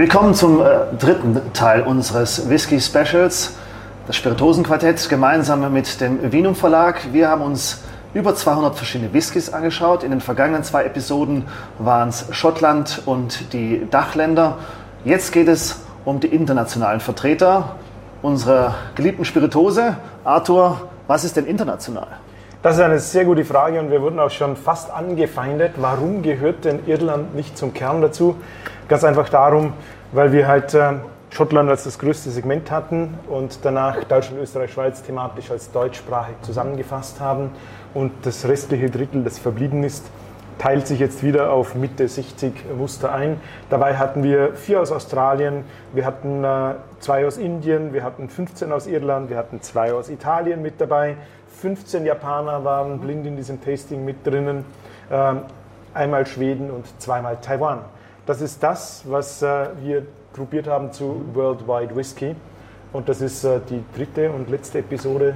Willkommen zum äh, dritten Teil unseres Whisky Specials, das Spirituosenquartett, gemeinsam mit dem Vinum Verlag. Wir haben uns über 200 verschiedene Whiskys angeschaut. In den vergangenen zwei Episoden waren es Schottland und die Dachländer. Jetzt geht es um die internationalen Vertreter unserer geliebten Spiritose. Arthur, was ist denn international? Das ist eine sehr gute Frage und wir wurden auch schon fast angefeindet. Warum gehört denn Irland nicht zum Kern dazu? Ganz einfach darum, weil wir halt äh, Schottland als das größte Segment hatten und danach Deutschland, Österreich, Schweiz thematisch als deutschsprachig zusammengefasst haben und das restliche Drittel, das verblieben ist, teilt sich jetzt wieder auf Mitte 60 Muster ein. Dabei hatten wir vier aus Australien, wir hatten äh, zwei aus Indien, wir hatten 15 aus Irland, wir hatten zwei aus Italien mit dabei, 15 Japaner waren blind in diesem Tasting mit drinnen, äh, einmal Schweden und zweimal Taiwan. Das ist das, was äh, wir gruppiert haben zu Worldwide Whisky. Und das ist äh, die dritte und letzte Episode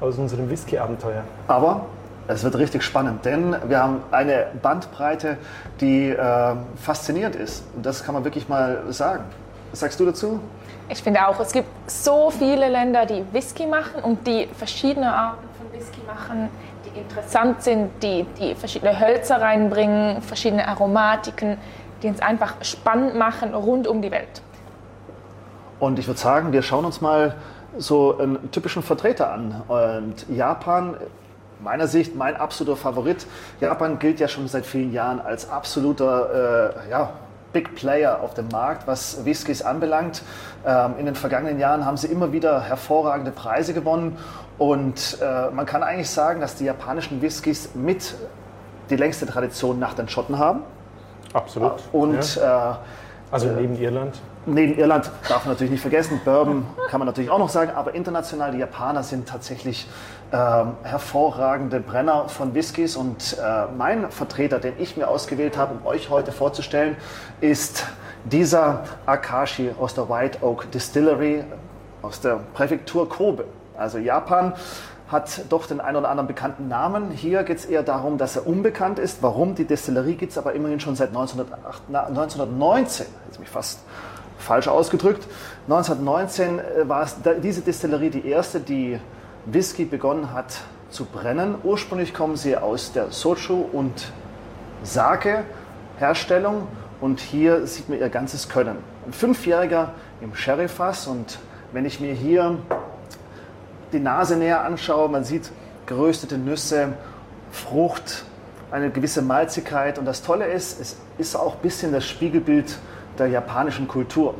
aus unserem Whisky-Abenteuer. Aber es wird richtig spannend, denn wir haben eine Bandbreite, die äh, faszinierend ist. Und das kann man wirklich mal sagen. Was sagst du dazu? Ich finde auch, es gibt so viele Länder, die Whisky machen und die verschiedene Arten von Whisky machen, die interessant sind, die, die verschiedene Hölzer reinbringen, verschiedene Aromatiken die uns einfach spannend machen rund um die Welt. Und ich würde sagen, wir schauen uns mal so einen typischen Vertreter an. Und Japan, meiner Sicht, mein absoluter Favorit. Japan gilt ja schon seit vielen Jahren als absoluter äh, ja, Big Player auf dem Markt, was Whiskys anbelangt. Ähm, in den vergangenen Jahren haben sie immer wieder hervorragende Preise gewonnen. Und äh, man kann eigentlich sagen, dass die japanischen Whiskys mit die längste Tradition nach den Schotten haben. Absolut. Und ja. Äh, also neben Irland? Neben Irland darf man natürlich nicht vergessen. Bourbon kann man natürlich auch noch sagen, aber international die Japaner sind tatsächlich äh, hervorragende Brenner von Whiskys. Und äh, mein Vertreter, den ich mir ausgewählt habe, um euch heute vorzustellen, ist dieser Akashi aus der White Oak Distillery aus der Präfektur Kobe, also Japan hat doch den einen oder anderen bekannten Namen. Hier geht es eher darum, dass er unbekannt ist. Warum? Die Destillerie gibt es aber immerhin schon seit 1908, 1919. Jetzt mich fast falsch ausgedrückt. 1919 äh, war es diese Destillerie die erste, die Whisky begonnen hat zu brennen. Ursprünglich kommen sie aus der Sochu und Sake Herstellung und hier sieht man ihr ganzes Können. Ein Fünfjähriger im Sherryfass und wenn ich mir hier die Nase näher anschaue, man sieht geröstete Nüsse, Frucht, eine gewisse Malzigkeit. Und das Tolle ist, es ist auch ein bisschen das Spiegelbild der japanischen Kultur.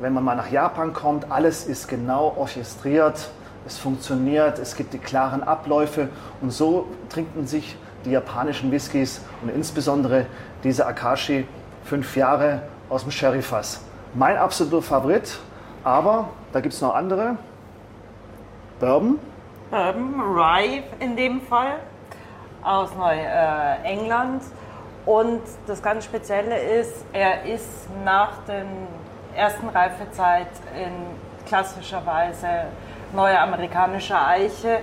Wenn man mal nach Japan kommt, alles ist genau orchestriert, es funktioniert, es gibt die klaren Abläufe und so trinken sich die japanischen Whiskys und insbesondere diese Akashi fünf Jahre aus dem Sherryfass. Mein absoluter Favorit, aber da gibt es noch andere. Bourbon? Bourbon, Rye in dem Fall, aus Neuengland. Und das ganz Spezielle ist, er ist nach der ersten Reifezeit in klassischer Weise neue amerikanische Eiche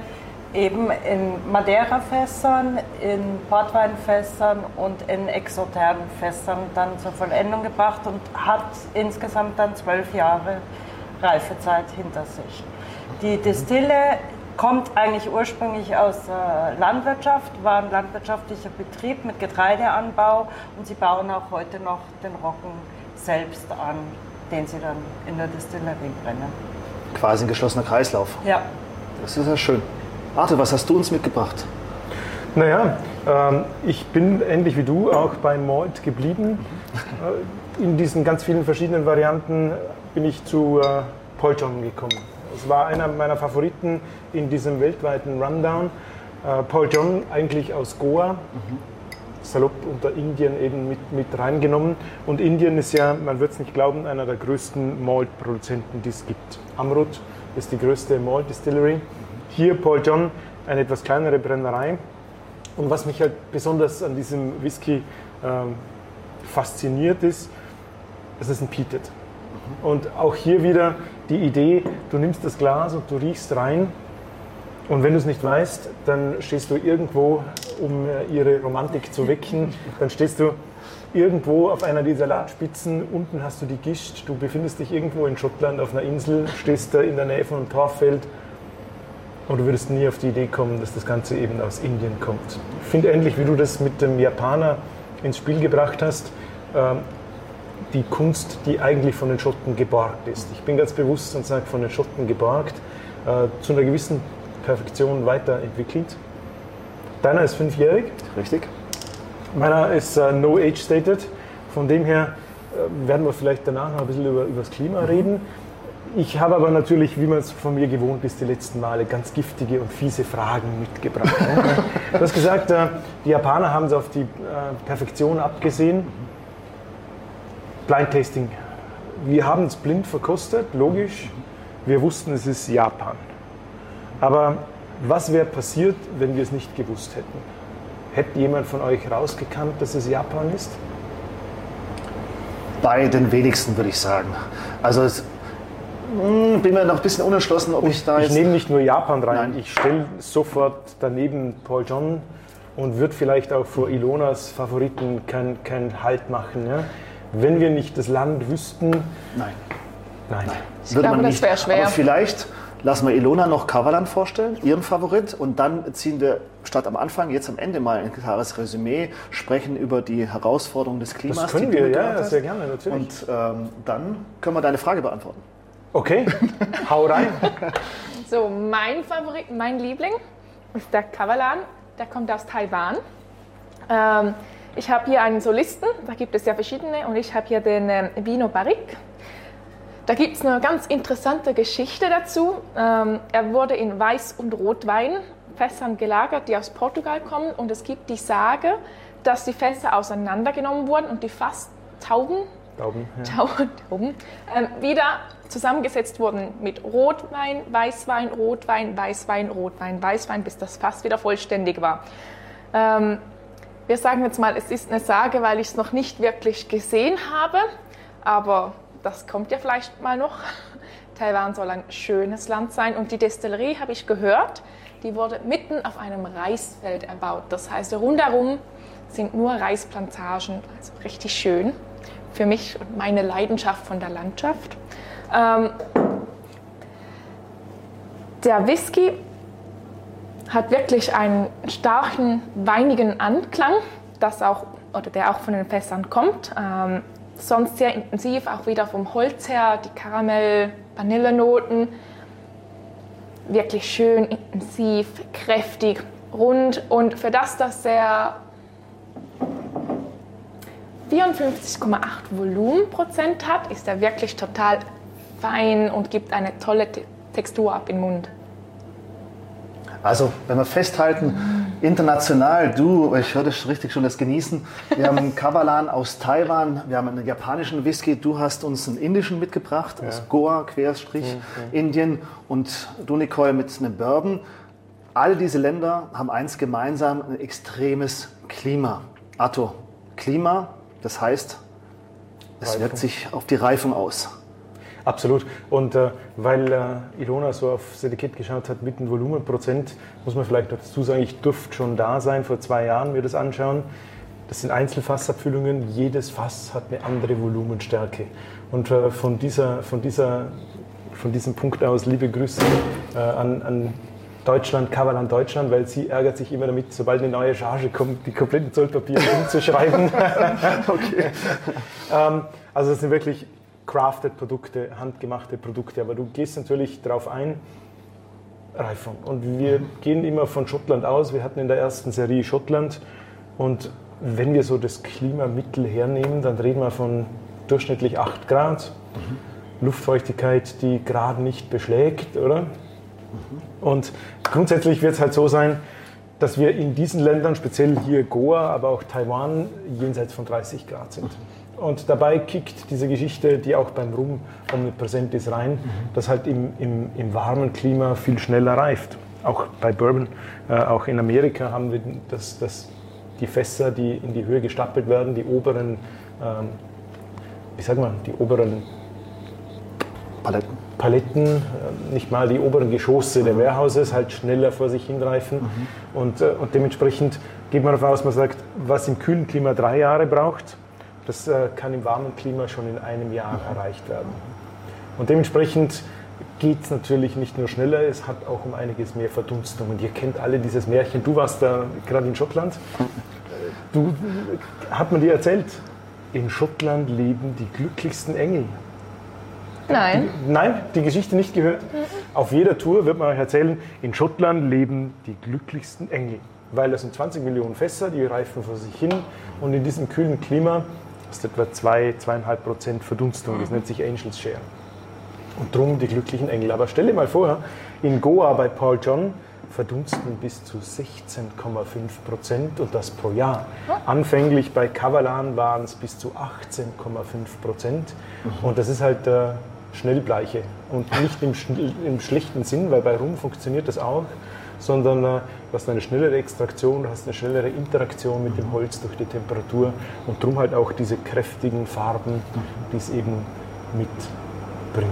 eben in Madeira-Fässern, in Portweinfässern und in exothernen Fässern dann zur Vollendung gebracht und hat insgesamt dann zwölf Jahre Reifezeit hinter sich. Die Destille kommt eigentlich ursprünglich aus äh, Landwirtschaft, war ein landwirtschaftlicher Betrieb mit Getreideanbau und sie bauen auch heute noch den Roggen selbst an, den sie dann in der Destillerie brennen. Quasi ein geschlossener Kreislauf. Ja. Das ist ja schön. Arthur, was hast du uns mitgebracht? Naja, ähm, ich bin ähnlich wie du auch beim Malt geblieben. Äh, in diesen ganz vielen verschiedenen Varianten bin ich zu äh, John gekommen. Es war einer meiner Favoriten in diesem weltweiten Rundown. Äh, Paul John eigentlich aus Goa, mhm. salopp unter Indien eben mit, mit reingenommen. Und Indien ist ja, man wird es nicht glauben, einer der größten Malt-Produzenten, die es gibt. Amrut ist die größte Malt-Distillery. Hier Paul John, eine etwas kleinere Brennerei. Und was mich halt besonders an diesem Whisky ähm, fasziniert ist, es ist ein Peated. Und auch hier wieder die Idee, du nimmst das Glas und du riechst rein. Und wenn du es nicht weißt, dann stehst du irgendwo, um äh, ihre Romantik zu wecken, dann stehst du irgendwo auf einer dieser Ladspitzen, unten hast du die Gischt, du befindest dich irgendwo in Schottland auf einer Insel, stehst da in der Nähe von einem Torfeld. Und du würdest nie auf die Idee kommen, dass das Ganze eben aus Indien kommt. Ich finde ähnlich, wie du das mit dem Japaner ins Spiel gebracht hast, ähm, die Kunst, die eigentlich von den Schotten geborgt ist. Ich bin ganz bewusst und sage von den Schotten geborgt, äh, zu einer gewissen Perfektion weiterentwickelt. Deiner ist fünfjährig. Richtig. Meiner ist uh, no age stated. Von dem her äh, werden wir vielleicht danach noch ein bisschen über, über das Klima reden. Ich habe aber natürlich, wie man es von mir gewohnt ist, die letzten Male ganz giftige und fiese Fragen mitgebracht. du hast gesagt, äh, die Japaner haben es auf die äh, Perfektion abgesehen. Blind Tasting. Wir haben es blind verkostet, logisch. Wir wussten, es ist Japan. Aber was wäre passiert, wenn wir es nicht gewusst hätten? Hätte jemand von euch rausgekannt, dass es Japan ist? Bei den wenigsten würde ich sagen. Also es, mh, bin mir noch ein bisschen unentschlossen, ob ich da Ich jetzt. nehme nicht nur Japan rein, Nein. ich stelle sofort daneben Paul John und würde vielleicht auch vor Ilonas Favoriten keinen kein Halt machen. Ja? Wenn wir nicht das Land wüssten, Nein. nein. Ich glaube, das wäre schwer. Aber vielleicht lassen wir Ilona noch Kavalan vorstellen, ihren Favorit, und dann ziehen wir statt am Anfang jetzt am Ende mal ein klares Resümee, sprechen über die Herausforderungen des Klimas. Das können wir, ja, mitgebracht ja, hast. sehr gerne, natürlich. Und ähm, dann können wir deine Frage beantworten. Okay, hau rein. So, mein Favorit, mein Liebling ist der Kavalan. Der kommt aus Taiwan. Ähm, ich habe hier einen Solisten, da gibt es ja verschiedene, und ich habe hier den ähm, Vino Barrique. Da gibt es eine ganz interessante Geschichte dazu. Ähm, er wurde in Weiß- und Rotweinfässern gelagert, die aus Portugal kommen. Und es gibt die Sage, dass die Fässer auseinandergenommen wurden und die Fasstauben Daumen, ja. Tauben, Tauben, ähm, wieder zusammengesetzt wurden mit Rotwein, Weißwein, Rotwein, Weißwein, Rotwein, Weißwein, bis das Fass wieder vollständig war. Ähm, wir sagen jetzt mal, es ist eine Sage, weil ich es noch nicht wirklich gesehen habe, aber das kommt ja vielleicht mal noch. Taiwan soll ein schönes Land sein und die Destillerie, habe ich gehört, die wurde mitten auf einem Reisfeld erbaut. Das heißt, rundherum sind nur Reisplantagen, also richtig schön für mich und meine Leidenschaft von der Landschaft. Ähm, der Whisky hat wirklich einen starken, weinigen Anklang, das auch, oder der auch von den Fässern kommt. Ähm, sonst sehr intensiv, auch wieder vom Holz her, die Karamell, Vanillenoten. Wirklich schön intensiv, kräftig, rund und für das, dass er 54,8 Volumenprozent hat, ist er wirklich total fein und gibt eine tolle Te- Textur ab im Mund. Also, wenn wir festhalten, international, du, ich höre das richtig schon, das Genießen. Wir haben einen Kavalan aus Taiwan, wir haben einen japanischen Whisky, du hast uns einen indischen mitgebracht, aus Goa, Querstrich, Indien und du, Nicole, mit einem Bourbon. All diese Länder haben eins gemeinsam, ein extremes Klima. Arthur, Klima, das heißt, es wirkt sich auf die Reifung aus. Absolut. Und äh, weil äh, Ilona so auf Etikett geschaut hat mit dem Volumenprozent, muss man vielleicht dazu sagen, ich durfte schon da sein, vor zwei Jahren mir das anschauen. Das sind Einzelfassabfüllungen, jedes Fass hat eine andere Volumenstärke. Und äh, von, dieser, von, dieser, von diesem Punkt aus liebe Grüße äh, an, an Deutschland, Kavalan Deutschland, weil sie ärgert sich immer damit, sobald eine neue Charge kommt, die kompletten Zollpapiere umzuschreiben. Ähm, also das sind wirklich crafted Produkte, handgemachte Produkte, aber du gehst natürlich darauf ein, Reifung. Und wir gehen immer von Schottland aus. Wir hatten in der ersten Serie Schottland und wenn wir so das Klimamittel hernehmen, dann reden wir von durchschnittlich 8 Grad, Luftfeuchtigkeit, die gerade nicht beschlägt, oder? Und grundsätzlich wird es halt so sein, dass wir in diesen Ländern, speziell hier Goa, aber auch Taiwan, jenseits von 30 Grad sind. Und dabei kickt diese Geschichte, die auch beim Rum omnipräsent ist, rein, dass halt im, im, im warmen Klima viel schneller reift. Auch bei Bourbon, äh, auch in Amerika haben wir das, das, die Fässer, die in die Höhe gestapelt werden, die oberen, ähm, wie sagt man, die oberen Paletten. Paletten, äh, nicht mal die oberen Geschosse der Warehouses halt schneller vor sich hinreifen. Mhm. Und, äh, und dementsprechend geht man davon aus, man sagt, was im kühlen Klima drei Jahre braucht, das äh, kann im warmen Klima schon in einem Jahr erreicht werden. Und dementsprechend geht es natürlich nicht nur schneller, es hat auch um einiges mehr Verdunstung. Und ihr kennt alle dieses Märchen. Du warst da gerade in Schottland. Du, hat man dir erzählt, in Schottland leben die glücklichsten Engel. Nein. Die, nein, die Geschichte nicht gehört. Mhm. Auf jeder Tour wird man euch erzählen, in Schottland leben die glücklichsten Engel. Weil das sind 20 Millionen Fässer, die reifen vor sich hin. Und in diesem kühlen Klima ist etwa 2, 2,5 Prozent Verdunstung. Das nennt sich Angels Share. Und drum die glücklichen Engel. Aber stell dir mal vor, in Goa bei Paul John verdunsten bis zu 16,5 Prozent und das pro Jahr. Anfänglich bei Kavalan waren es bis zu 18,5 Prozent. Mhm. Und das ist halt äh, Schnellbleiche. Und nicht im, im, schlechten Sinn, weil bei Rum funktioniert das auch, sondern äh, du hast eine schnellere Extraktion, du hast eine schnellere Interaktion mit dem Holz durch die Temperatur und drum halt auch diese kräftigen Farben, die es eben mitbringt.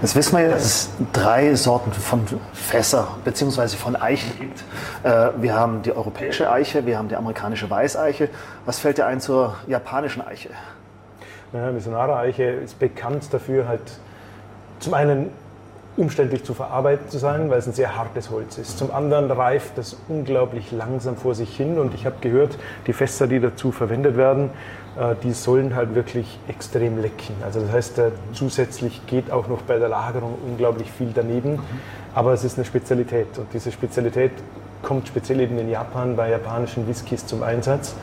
Jetzt wissen wir ja, dass es drei Sorten von Fässer bzw. von Eichen gibt. Äh, wir haben die europäische Eiche, wir haben die amerikanische Weißeiche. Was fällt dir ein zur japanischen Eiche? Ja, Misonara-Eiche ist bekannt dafür, halt zum einen umständlich zu verarbeiten zu sein, weil es ein sehr hartes Holz ist. Zum anderen reift es unglaublich langsam vor sich hin und ich habe gehört, die Fässer, die dazu verwendet werden, äh, die sollen halt wirklich extrem lecken. Also das heißt, äh, zusätzlich geht auch noch bei der Lagerung unglaublich viel daneben, aber es ist eine Spezialität und diese Spezialität kommt speziell eben in Japan bei japanischen Whiskys zum Einsatz.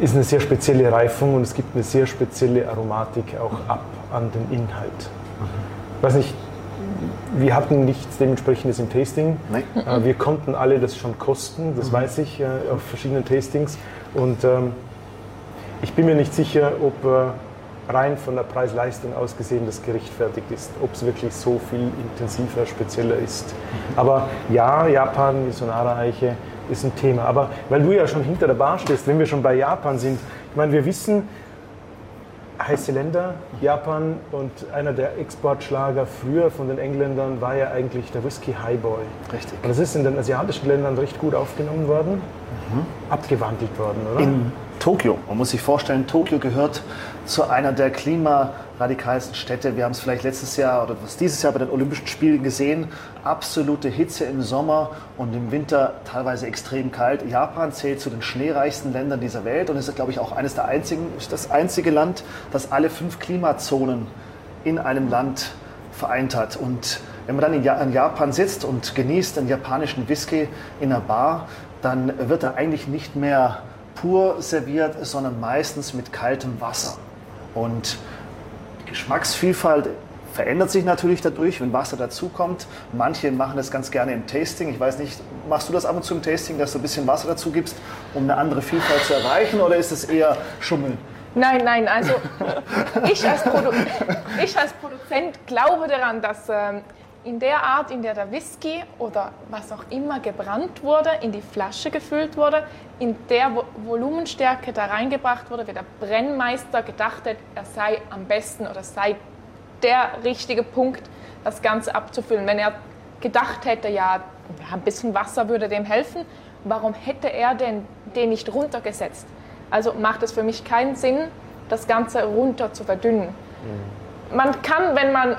Ist eine sehr spezielle Reifung und es gibt eine sehr spezielle Aromatik auch ab an den Inhalt. Ich weiß nicht, wir hatten nichts dementsprechendes im Tasting. Äh, wir konnten alle das schon kosten, das mhm. weiß ich, auf verschiedenen Tastings. Und ähm, ich bin mir nicht sicher, ob äh, rein von der Preis-Leistung aus gesehen das gerechtfertigt ist, ob es wirklich so viel intensiver, spezieller ist. Aber ja, Japan, Misonara-Eiche ist ein Thema. Aber weil du ja schon hinter der Bar stehst, wenn wir schon bei Japan sind, ich meine, wir wissen, heiße Länder, Japan und einer der Exportschlager früher von den Engländern war ja eigentlich der Whisky Highball. Richtig. Und das ist in den asiatischen Ländern recht gut aufgenommen worden, mhm. abgewandelt worden, oder? In Tokio. Man muss sich vorstellen, Tokio gehört zu einer der klimaradikalsten Städte. Wir haben es vielleicht letztes Jahr oder was dieses Jahr bei den Olympischen Spielen gesehen. Absolute Hitze im Sommer und im Winter teilweise extrem kalt. Japan zählt zu den schneereichsten Ländern dieser Welt und ist, glaube ich, auch eines der einzigen, das einzige Land, das alle fünf Klimazonen in einem Land vereint hat. Und wenn man dann in Japan sitzt und genießt einen japanischen Whisky in einer Bar, dann wird er eigentlich nicht mehr pur serviert, sondern meistens mit kaltem Wasser. Und die Geschmacksvielfalt verändert sich natürlich dadurch, wenn Wasser dazukommt. Manche machen das ganz gerne im Tasting. Ich weiß nicht, machst du das ab und zu im Tasting, dass du ein bisschen Wasser dazu gibst, um eine andere Vielfalt zu erreichen, oder ist es eher Schummeln? Nein, nein, also ich als, Produ ich als Produzent glaube daran, dass ähm, in der Art, in der der Whisky oder was auch immer gebrannt wurde, in die Flasche gefüllt wurde, in der Volumenstärke da reingebracht wurde, wie der Brennmeister gedacht hat, er sei am besten oder sei der richtige Punkt, das Ganze abzufüllen. Wenn er gedacht hätte, ja, ein bisschen Wasser würde dem helfen, warum hätte er denn den nicht runtergesetzt? Also macht es für mich keinen Sinn, das Ganze runter zu verdünnen. Mhm. Man kann, wenn man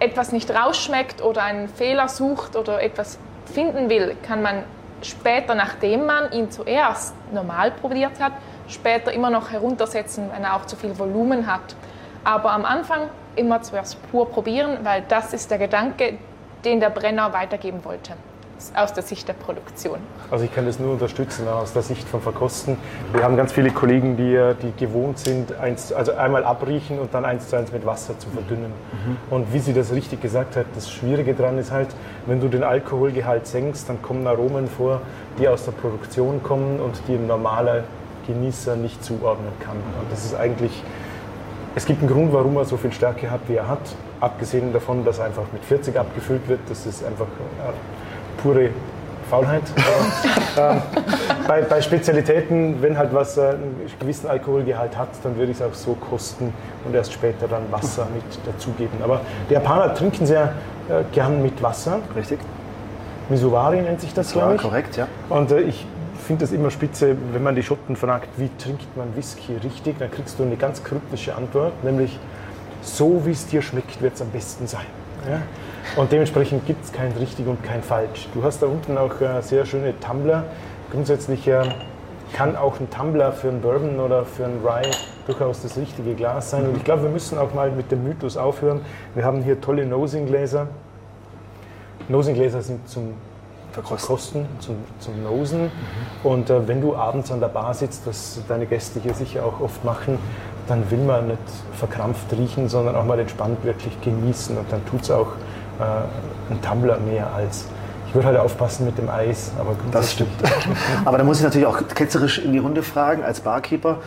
etwas nicht rausschmeckt oder einen Fehler sucht oder etwas finden will, kann man später, nachdem man ihn zuerst normal probiert hat, später immer noch heruntersetzen, wenn er auch zu viel Volumen hat. Aber am Anfang immer zuerst pur probieren, weil das ist der Gedanke, den der Brenner weitergeben wollte aus der Sicht der Produktion. Also ich kann das nur unterstützen aus der Sicht von Verkosten. Wir haben ganz viele Kollegen, die, die gewohnt sind, eins, also einmal abriechen und dann eins zu eins mit Wasser zu verdünnen. Mhm. Und wie sie das richtig gesagt hat, das Schwierige daran ist halt, wenn du den Alkoholgehalt senkst, dann kommen Aromen vor, die aus der Produktion kommen und die ein normaler Genießer nicht zuordnen kann. Und das ist eigentlich, es gibt einen Grund, warum er so viel Stärke hat, wie er hat. Abgesehen davon, dass er einfach mit 40 abgefüllt wird, das ist einfach pure Faulheit. Ähm, bei, bei, Spezialitäten, wenn halt was äh, einen gewissen Alkoholgehalt hat, dann würde ich es auch so kosten und erst später dann Wasser mit dazugeben. Aber die Japaner trinken sehr äh, gern mit Wasser. Richtig. Misuwari nennt sich das, glaube ich. korrekt, ja. Und äh, ich finde das immer spitze, wenn man die Schotten fragt, wie trinkt man Whisky richtig, dann kriegst du eine ganz kryptische Antwort, nämlich so wie es dir schmeckt, wird es am besten sein. Ja? Und dementsprechend gibt es kein richtig und kein falsch. Du hast da unten auch äh, sehr schöne Tumbler. Grundsätzlich äh, kann auch ein Tumbler für einen Bourbon oder für einen Rye durchaus das richtige Glas sein. Und ich glaube, wir müssen auch mal mit dem Mythos aufhören. Wir haben hier tolle Nosing-Gläser. Nosing-Gläser sind zum Verkosten, zum, zum Nosen. Mhm. Und äh, wenn du abends an der Bar sitzt, was deine Gäste hier sicher auch oft machen, dann will man nicht verkrampft riechen, sondern auch mal entspannt wirklich genießen. Und dann tut es auch äh, ein Tumbler mehr als. Ich würde halt aufpassen mit dem Eis, aber Das stimmt. aber da muss ich natürlich auch ketzerisch in die Runde fragen, als Barkeeper.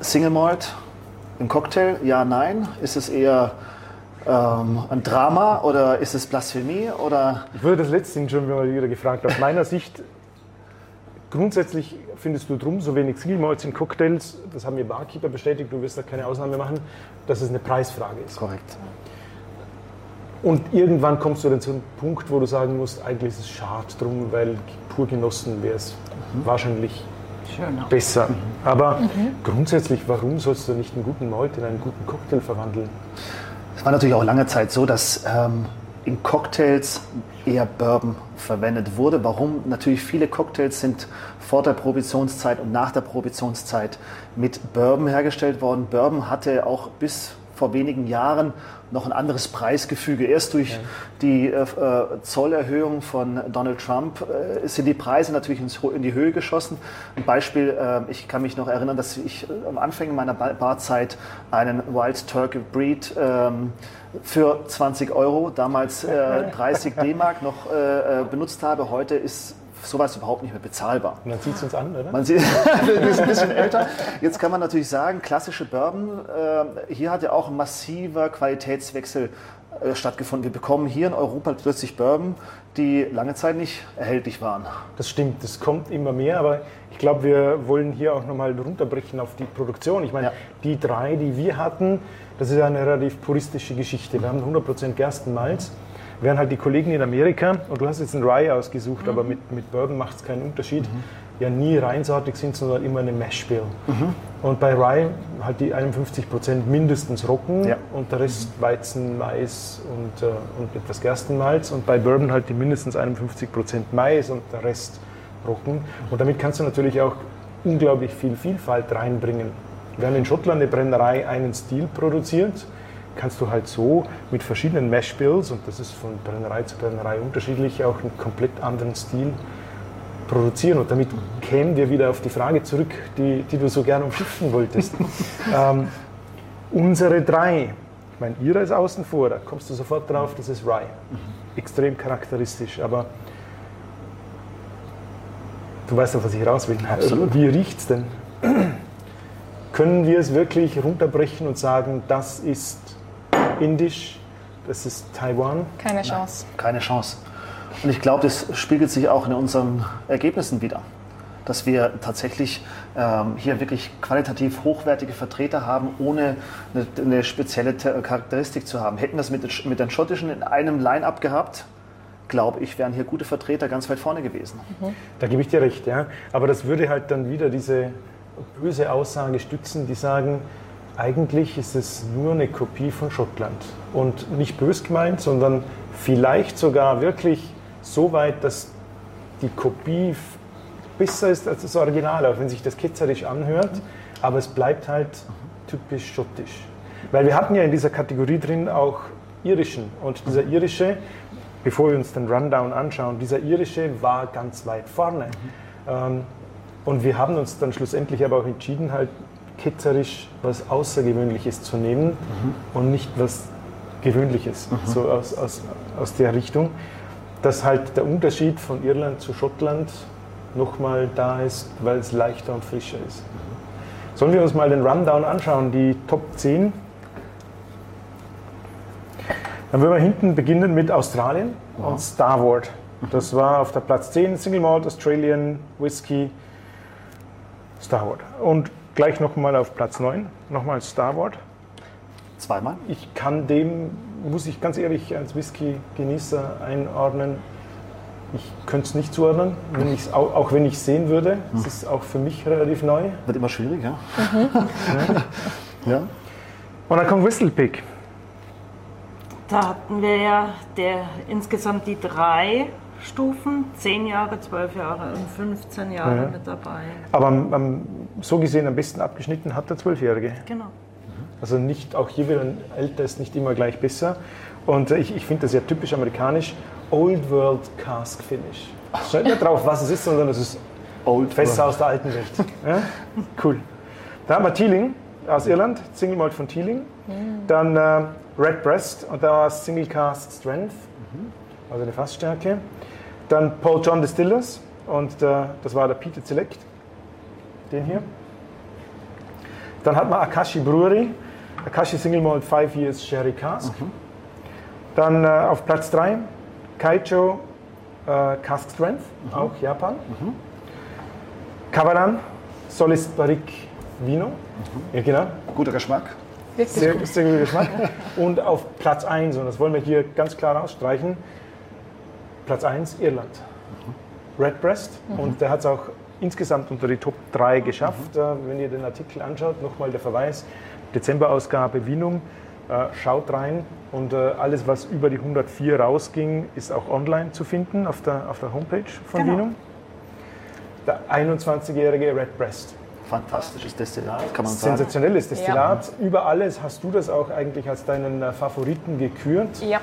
Single Malt im Cocktail, ja, nein? Ist es eher ähm, ein Drama oder ist es Blasphemie? Oder? Ich wurde das letzte schon wieder gefragt. Aus meiner Sicht, grundsätzlich findest du drum so wenig Single Malts in Cocktails, das haben mir Barkeeper bestätigt, du wirst da keine Ausnahme machen, dass es eine Preisfrage ist. Korrekt. Und irgendwann kommst du dann zu einem Punkt, wo du sagen musst, eigentlich ist es schade drum, weil pur genossen wäre es mhm. wahrscheinlich Schöner. besser. Mhm. Aber mhm. grundsätzlich, warum sollst du nicht einen guten Malt in einen guten Cocktail verwandeln? Es war natürlich auch lange Zeit so, dass ähm, in Cocktails eher Bourbon verwendet wurde. Warum? Natürlich viele Cocktails sind vor der Prohibitionszeit und nach der Prohibitionszeit mit Bourbon hergestellt worden. Bourbon hatte auch bis vor wenigen Jahren noch ein anderes Preisgefüge. Erst durch ja. die äh, äh, Zollerhöhung von Donald Trump äh, sind die Preise natürlich ins, in die Höhe geschossen. Ein Beispiel, äh, ich kann mich noch erinnern, dass ich äh, am Anfang meiner Barzeit einen Wild Turkey Breed ähm, für 20 Euro, damals 30 äh, D-Mark noch benutzt habe. Heute ist sowas überhaupt nicht mehr bezahlbar. man sieht es uns an, oder? Man sieht, wir sind ein bisschen älter. Jetzt kann man natürlich sagen, klassische Bourbon, äh, hier hat ja auch ein massiver Qualitätswechsel äh, stattgefunden. Wir bekommen hier in Europa plötzlich Bourbon, die lange Zeit nicht erhältlich waren. Das stimmt, das kommt immer mehr, aber ich glaube, wir wollen hier auch nochmal runterbrechen auf die Produktion. Ich meine, ja. die drei, die wir hatten, das ist eine relativ puristische Geschichte. Wir haben 100% Gerstenmalz. Mhm während halt die Kollegen in Amerika, und du hast jetzt einen Rye ausgesucht, mhm. aber mit, mit Bourbon macht es keinen Unterschied, mhm. ja nie reinsortig sind, sondern immer eine Mash Bill. Mhm. Und bei Rye halt die 51 Prozent mindestens Roggen ja. und der Rest. Weizen, Mais und, äh, und etwas Gerstenmalz. Und bei Bourbon halt die mindestens 51 Prozent Mais und der Rest Roggen. Und damit kannst du natürlich auch unglaublich viel Vielfalt reinbringen. Wir haben in Schottland eine Brennerei einen Stil produziert kannst du halt so mit verschiedenen Mesh-Bills, und das ist von Brennerei zu Brennerei unterschiedlich, auch einen komplett anderen Stil produzieren. Und damit kämen wir wieder auf die Frage zurück, die, die du so gerne umschiffen wolltest. ähm, unsere drei, ich meine, ihre ist außen vor, da kommst du sofort drauf, das ist Rye. Extrem charakteristisch, aber du weißt doch, was ich raus will. Absolut. Wie riecht es denn? Können wir es wirklich runterbrechen und sagen, das ist indisch, das ist Taiwan. Keine Chance. Nein, keine Chance. Und ich glaube, das spiegelt sich auch in unseren Ergebnissen wieder. Dass wir tatsächlich ähm, hier wirklich qualitativ hochwertige Vertreter haben, ohne eine, eine spezielle Charakteristik zu haben. Hätten das mit, mit den schottischen in einem Line-up gehabt, glaube ich, wären hier gute Vertreter ganz weit vorne gewesen. Mhm. Da gebe ich dir recht, ja. Aber das würde halt dann wieder diese böse Aussage stützen, die sagen, eigentlich ist es nur eine Kopie von Schottland. Und nicht bös gemeint, sondern vielleicht sogar wirklich so weit, dass die Kopie besser ist als das Original, auch wenn sich das ketzerisch anhört. Aber es bleibt halt typisch schottisch. Weil wir hatten ja in dieser Kategorie drin auch irischen. Und dieser irische, bevor wir uns den Rundown anschauen, dieser irische war ganz weit vorne. Mhm. Und wir haben uns dann schlussendlich aber auch entschieden, halt ketzerisch was Außergewöhnliches zu nehmen mhm. und nicht was Gewöhnliches, mhm. so aus, aus, aus der Richtung, dass halt der Unterschied von Irland zu Schottland nochmal da ist, weil es leichter und frischer ist. Mhm. Sollen wir uns mal den Rundown anschauen, die Top 10? Dann würden wir hinten beginnen mit Australien und Starward. Das war auf der Platz 10 Single Malt Australian Whisky Starward. Und gleich nochmal auf Platz 9, nochmal Starward. Zweimal. Ich kann dem, muss ich ganz ehrlich als Whisky-Genießer einordnen, ich könnte es nicht zuordnen, wenn ich's, auch, auch wenn ich es sehen würde. Es ist auch für mich relativ neu. Wird immer schwieriger. ja. Und dann kommt Whistlepick. Da hatten wir ja der, insgesamt die drei Stufen, 10 Jahre, 12 Jahre und 15 Jahre Ja. mit dabei. Aber am, am, so gesehen am besten abgeschnitten hat der Zwölfjährige. Genau. Also nicht, auch hier wieder ein älter ist nicht immer gleich besser. Und ich, ich finde das ja typisch amerikanisch. Old World Cask Finish. Es steht nicht drauf, was es ist, sondern es ist Old Fässer World. aus der alten Welt. Ja? Cool. Da haben wir Teeling aus Irland, Single Malt von Teeling. Dann äh, Red Breast und da war es Single Cask Strength, also eine Fassstärke. Dann Paul John Distillers und äh, das war der Peter Select, den hier. Dann hat man Akashi Brewery, Akashi Single Malt 5 Years Sherry Cask. Dann äh, auf Platz 3 Kaicho äh, Cask Strength, auch Japan. Kavalan, Solis Barrique Vino. Ja, genau. Guter Geschmack. Sehr, sehr guter Geschmack. Und auf Platz 1, und das wollen wir hier ganz klar rausstreichen, Platz 1 Irland. Redbreast. Und der hat es auch insgesamt unter die Top 3 geschafft. Äh, Wenn ihr den Artikel anschaut, nochmal der Verweis, Dezemberausgabe Wienung. Äh, Schaut rein und äh, alles, was über die 104 rausging, ist auch online zu finden auf der, auf der Homepage von Genau. Wienung. Der 21-jährige Redbreast. Fantastisches Destillat, kann man sagen. Sensationelles Destillat. Über alles hast du das auch eigentlich als deinen Favoriten gekürt. Ja.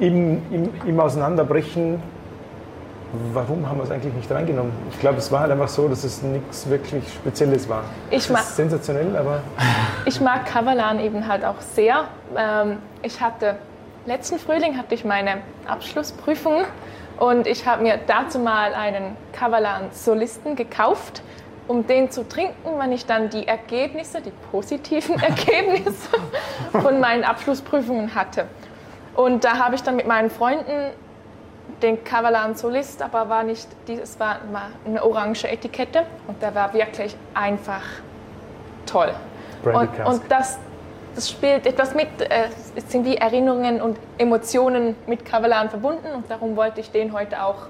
Im, im, Im Auseinanderbrechen, warum haben wir es eigentlich nicht reingenommen? Ich glaube, es war halt einfach so, dass es nichts wirklich Spezielles war. Ich mag- sensationell, aber Ich mag Kavalan eben halt auch sehr. Ähm, ich hatte, letzten Frühling hatte ich meine Abschlussprüfung und ich habe mir dazu mal einen Kavalan Solisten gekauft, um den zu trinken, wenn ich dann die Ergebnisse, die positiven Ergebnisse von meinen Abschlussprüfungen hatte. Und da habe ich dann mit meinen Freunden den Kavalan Solist, aber war nicht, es war eine orange Etikette und der war wirklich einfach toll. Branded Und, und das, das spielt etwas mit, äh, es sind wie Erinnerungen und Emotionen mit Kavalan verbunden und darum wollte ich den heute auch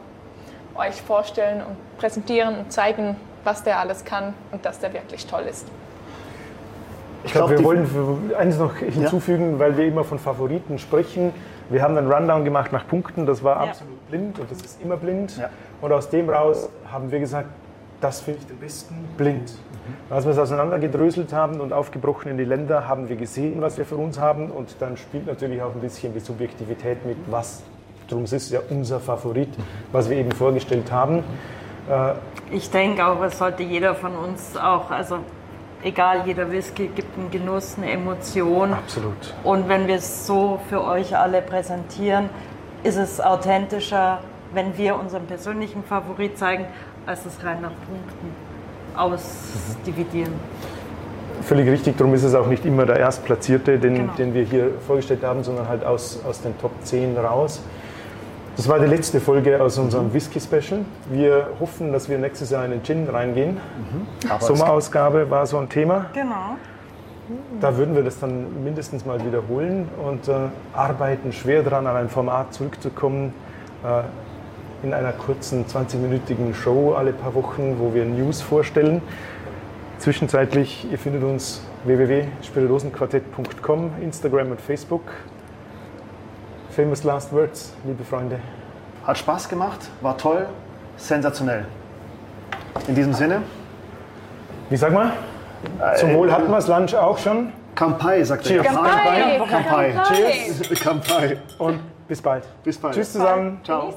euch vorstellen und präsentieren und zeigen, was der alles kann und dass der wirklich toll ist. ich glaube, wir wollen eins noch hinzufügen, weil wir immer von Favoriten sprechen. Wir haben einen Rundown gemacht nach Punkten, das war Ja. absolut blind und das ist immer blind. Ja. Und aus dem raus haben wir gesagt, das finde ich den besten blind. Als wir es auseinandergedröselt haben und aufgebrochen in die Länder, haben wir gesehen, was wir für uns haben. Und dann spielt natürlich auch ein bisschen die Subjektivität mit, was. Darum ist es ja unser Favorit, was wir eben vorgestellt haben. Ich denke auch, es sollte jeder von uns auch, also egal, jeder Whisky gibt einen Genuss, eine Emotion. Absolut. Und wenn wir es so für euch alle präsentieren, ist es authentischer, wenn wir unseren persönlichen Favorit zeigen, als es rein nach Punkten ausdividieren. Völlig richtig, darum ist es auch nicht immer der Erstplatzierte, den, Genau. den wir hier vorgestellt haben, sondern halt aus, aus den Top 10 raus. Das war die letzte Folge aus unserem Whisky-Special. Wir hoffen, dass wir nächstes Jahr in den Gin reingehen. Es- Sommerausgabe war so ein Thema. Genau. Da würden wir das dann mindestens mal wiederholen und äh, arbeiten schwer daran, an ein Format zurückzukommen. Äh, in einer kurzen 20-minütigen Show alle paar Wochen, wo wir News vorstellen. Zwischenzeitlich, ihr findet uns www.spirituosenquartett.com, Instagram und Facebook. Famous Last Words, liebe Freunde. Hat Spaß gemacht, war toll, sensationell. In diesem Sinne, Wie sag mal? Zum Wohl hatten wir das Lunch auch schon Kampai, sagt. Japaner. Kampai, Kampai. Kampai. Cheers. Kampai. und bis bald. Bis bald. Tschüss zusammen. Ciao.